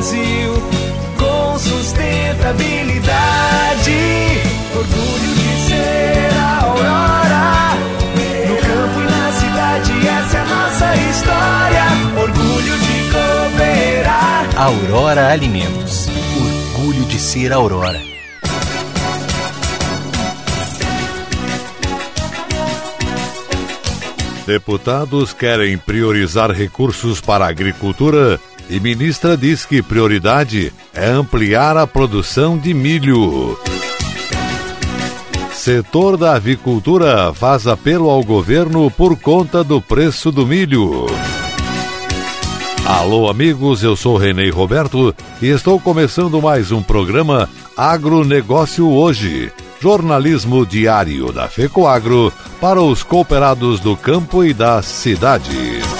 Brasil com sustentabilidade. Orgulho de ser a Aurora. No campo e na cidade, essa é a nossa história. Orgulho de cooperar. Aurora Alimentos. Orgulho de ser Aurora. Deputados querem priorizar recursos para a agricultura e ministra diz que prioridade é ampliar a produção de milho. Setor da avicultura faz apelo ao governo por conta do preço do milho. Alô, amigos, eu sou Renê Roberto e estou começando mais um programa Agronegócio Hoje, jornalismo diário da FECOAGro para os cooperados do campo e da cidade.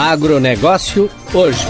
Agronegócio hoje.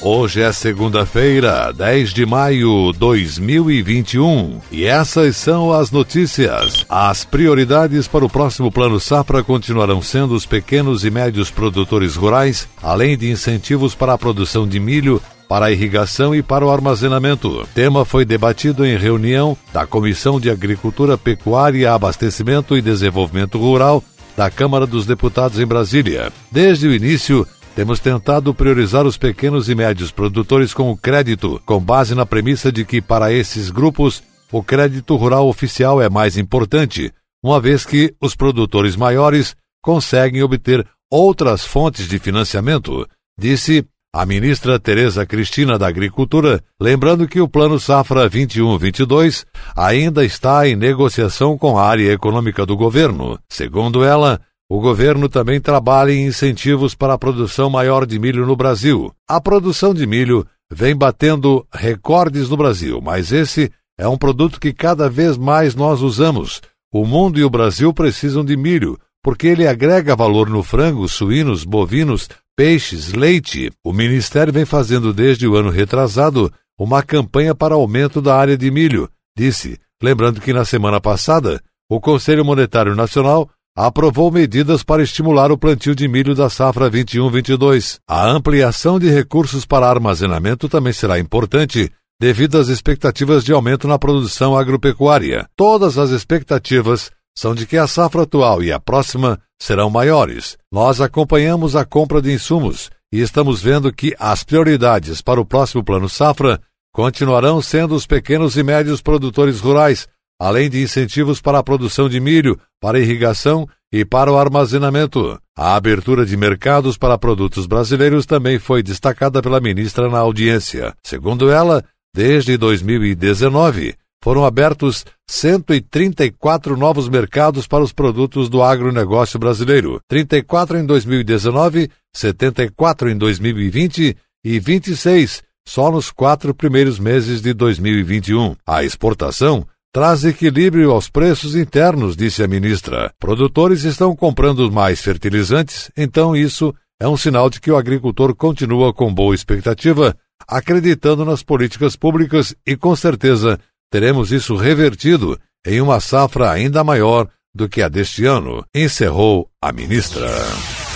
Hoje é segunda-feira, 10 de maio de 2021, e essas são as notícias. As prioridades para o próximo Plano Safra continuarão sendo os pequenos e médios produtores rurais, além de incentivos para a produção de milho, para a irrigação e para o armazenamento. Tema foi debatido em reunião da Comissão de Agricultura, Pecuária, Abastecimento e Desenvolvimento Rural da Câmara dos Deputados em Brasília. Desde o início, temos tentado priorizar os pequenos e médios produtores com o crédito, com base na premissa de que, para esses grupos, o crédito rural oficial é mais importante, uma vez que os produtores maiores conseguem obter outras fontes de financiamento, disse a ministra Tereza Cristina da Agricultura, lembrando que o Plano Safra 21-22 ainda está em negociação com a área econômica do governo. Segundo ela, o governo também trabalha em incentivos para a produção maior de milho no Brasil. A produção de milho vem batendo recordes no Brasil, mas esse é um produto que cada vez mais nós usamos. O mundo e o Brasil precisam de milho, porque ele agrega valor no frango, suínos, bovinos, peixes, leite. O Ministério vem fazendo desde o ano retrasado uma campanha para aumento da área de milho, disse, lembrando que na semana passada o Conselho Monetário Nacional aprovou medidas para estimular o plantio de milho da safra 21-22. A ampliação de recursos para armazenamento também será importante devido às expectativas de aumento na produção agropecuária. Todas as expectativas são de que a safra atual e a próxima serão maiores. Nós acompanhamos a compra de insumos e estamos vendo que as prioridades para o próximo Plano Safra continuarão sendo os pequenos e médios produtores rurais, além de incentivos para a produção de milho, para irrigação e para o armazenamento. A abertura de mercados para produtos brasileiros também foi destacada pela ministra na audiência. Segundo ela, desde 2019, foram abertos 134 novos mercados para os produtos do agronegócio brasileiro, 34 em 2019, 74 em 2020 e 26 só nos quatro primeiros meses de 2021. A exportação traz equilíbrio aos preços internos, disse a ministra. Produtores estão comprando mais fertilizantes, então isso é um sinal de que o agricultor continua com boa expectativa, acreditando nas políticas públicas e, com certeza, teremos isso revertido em uma safra ainda maior do que a deste ano, encerrou a ministra.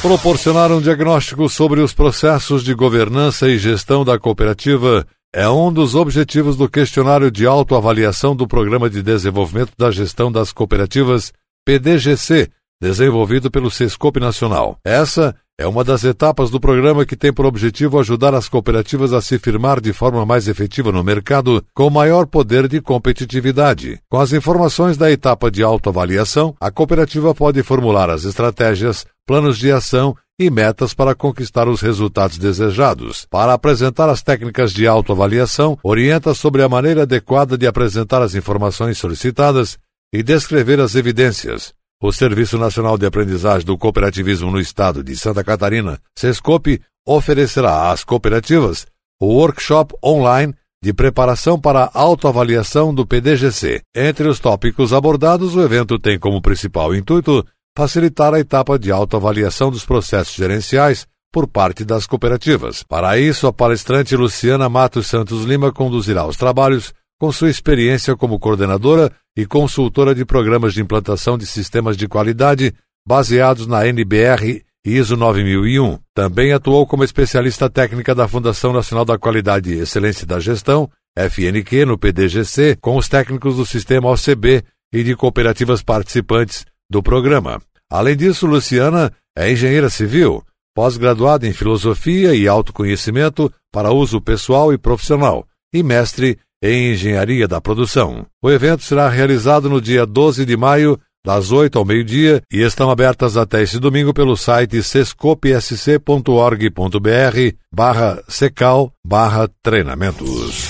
Proporcionar um diagnóstico sobre os processos de governança e gestão da cooperativa é um dos objetivos do questionário de autoavaliação do Programa de Desenvolvimento da Gestão das Cooperativas, PDGC, desenvolvido pelo Sescope Nacional. Essa é uma das etapas do programa que tem por objetivo ajudar as cooperativas a se firmar de forma mais efetiva no mercado, com maior poder de competitividade. Com as informações da etapa de autoavaliação, a cooperativa pode formular as estratégias, planos de ação e metas para conquistar os resultados desejados. Para apresentar as técnicas de autoavaliação, orienta sobre a maneira adequada de apresentar as informações solicitadas e descrever as evidências. O Serviço Nacional de Aprendizagem do Cooperativismo no Estado de Santa Catarina, SESCOP, oferecerá às cooperativas o workshop online de preparação para a autoavaliação do PDGC. Entre os tópicos abordados, o evento tem como principal intuito facilitar a etapa de autoavaliação dos processos gerenciais por parte das cooperativas. Para isso, a palestrante Luciana Matos Santos Lima conduzirá os trabalhos com sua experiência como coordenadora e consultora de programas de implantação de sistemas de qualidade baseados na NBR ISO 9001. Também atuou como especialista técnica da Fundação Nacional da Qualidade e Excelência da Gestão, FNQ, no PDGC, com os técnicos do sistema OCB e de cooperativas participantes do programa. Além disso, Luciana é engenheira civil, pós-graduada em filosofia e autoconhecimento para uso pessoal e profissional, e mestre em Engenharia da Produção. O evento será realizado no dia 12 de maio, das 8 ao meio-dia, e estão abertas até esse domingo pelo site sescopsc.org.br barra secal barra treinamentos.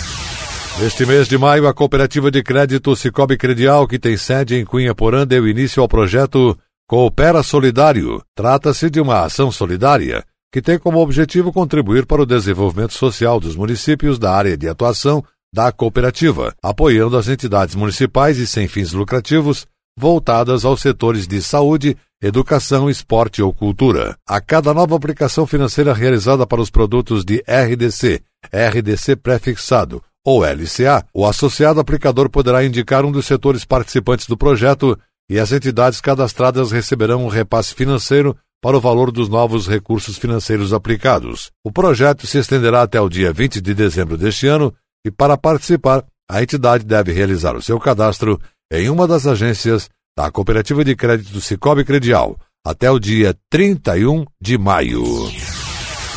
Neste mês de maio, a cooperativa de crédito Cicobi Credial, que tem sede em Cunha Porã, deu início ao projeto Coopera Solidário. Trata-se de uma ação solidária que tem como objetivo contribuir para o desenvolvimento social dos municípios da área de atuação da cooperativa, apoiando as entidades municipais e sem fins lucrativos voltadas aos setores de saúde, educação, esporte ou cultura. A cada nova aplicação financeira realizada para os produtos de RDC, RDC prefixado ou LCA, o associado aplicador poderá indicar um dos setores participantes do projeto e as entidades cadastradas receberão um repasse financeiro para o valor dos novos recursos financeiros aplicados. O projeto se estenderá até o dia 20 de dezembro deste ano e para participar, a entidade deve realizar o seu cadastro em uma das agências da Cooperativa de Crédito Cicobi Credial até o dia 31 de maio.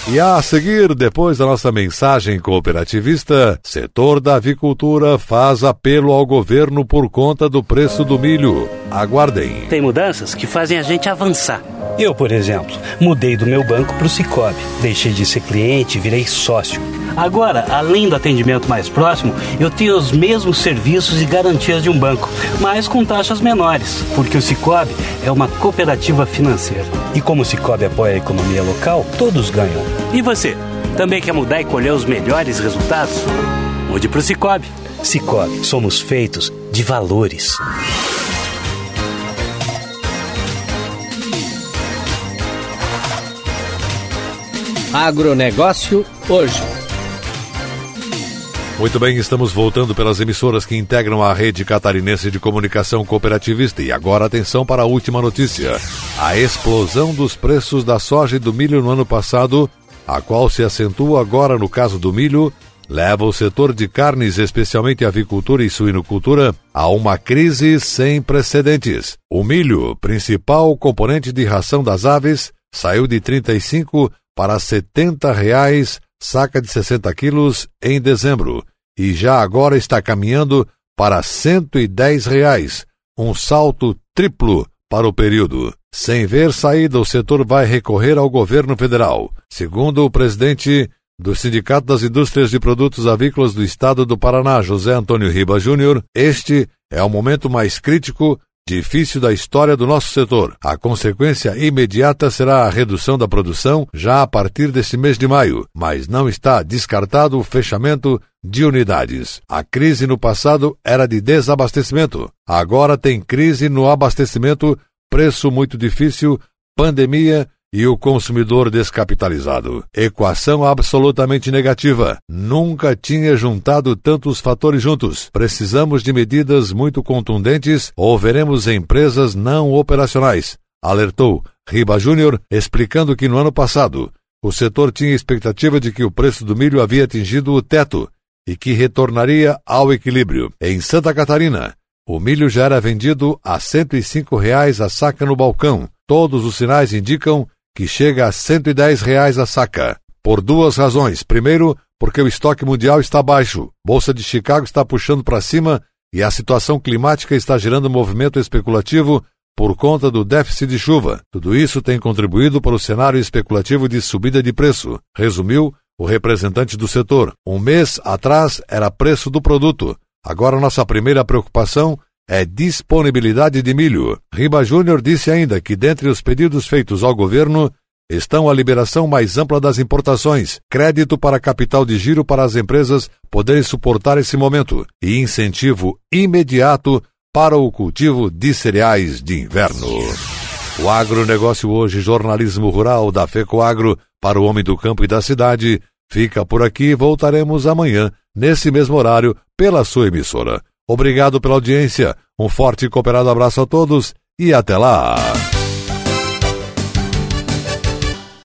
E a seguir, depois da nossa mensagem cooperativista, setor da avicultura faz apelo ao governo por conta do preço do milho. Aguardem. Tem mudanças que fazem a gente avançar. Eu, por exemplo, mudei do meu banco para o Cicobi. Deixei de ser cliente e virei sócio. Agora, além do atendimento mais próximo, eu tenho os mesmos serviços e garantias de um banco, mas com taxas menores, porque o Cicobi é uma cooperativa financeira. E como o Cicobi apoia a economia local, todos ganham. E você? Também quer mudar e colher os melhores resultados? Mude para o Cicobi. Cicobi, somos feitos de valores. Agronegócio hoje. Muito bem, estamos voltando pelas emissoras que integram a rede catarinense de comunicação cooperativista. E agora atenção para a última notícia: a explosão dos preços da soja e do milho no ano passado, a qual se acentua agora no caso do milho, leva o setor de carnes, especialmente avicultura e suinocultura, a uma crise sem precedentes. O milho, principal componente de ração das aves, saiu de 35 para 70 reais, saca de 60 quilos, em dezembro, e já agora está caminhando para 110 reais, um salto triplo para o período. Sem ver saída, o setor vai recorrer ao governo federal. Segundo o presidente do Sindicato das Indústrias de Produtos Avícolas do Estado do Paraná, José Antônio Riba Júnior, este é o momento mais crítico difícil da história do nosso setor. A consequência imediata será a redução da produção já a partir deste mês de maio, mas não está descartado o fechamento de unidades. A crise no passado era de desabastecimento. Agora tem crise no abastecimento, preço muito difícil, pandemia e o consumidor descapitalizado. Equação absolutamente negativa. Nunca tinha juntado tantos fatores juntos. Precisamos de medidas muito contundentes ou veremos empresas não operacionais. Alertou Riba Júnior, explicando que no ano passado o setor tinha expectativa de que o preço do milho havia atingido o teto e que retornaria ao equilíbrio. Em Santa Catarina, O milho já era vendido a 105 reais a saca no balcão. Todos os sinais indicam que chega a 110 reais a saca. Por duas razões. Primeiro, porque o estoque mundial está baixo. Bolsa de Chicago está puxando para cima e a situação climática está gerando movimento especulativo por conta do déficit de chuva. Tudo isso tem contribuído para o cenário especulativo de subida de preço, resumiu o representante do setor. Um mês atrás era preço do produto. Agora nossa primeira preocupação é disponibilidade de milho. Riba Júnior disse ainda que dentre os pedidos feitos ao governo estão a liberação mais ampla das importações, crédito para capital de giro para as empresas poderem suportar esse momento e incentivo imediato para o cultivo de cereais de inverno. O agronegócio hoje, jornalismo rural da FECOAGro para o homem do campo e da cidade, fica por aqui. Voltaremos amanhã, nesse mesmo horário, pela sua emissora. Obrigado pela audiência, um forte e cooperado abraço a todos e até lá!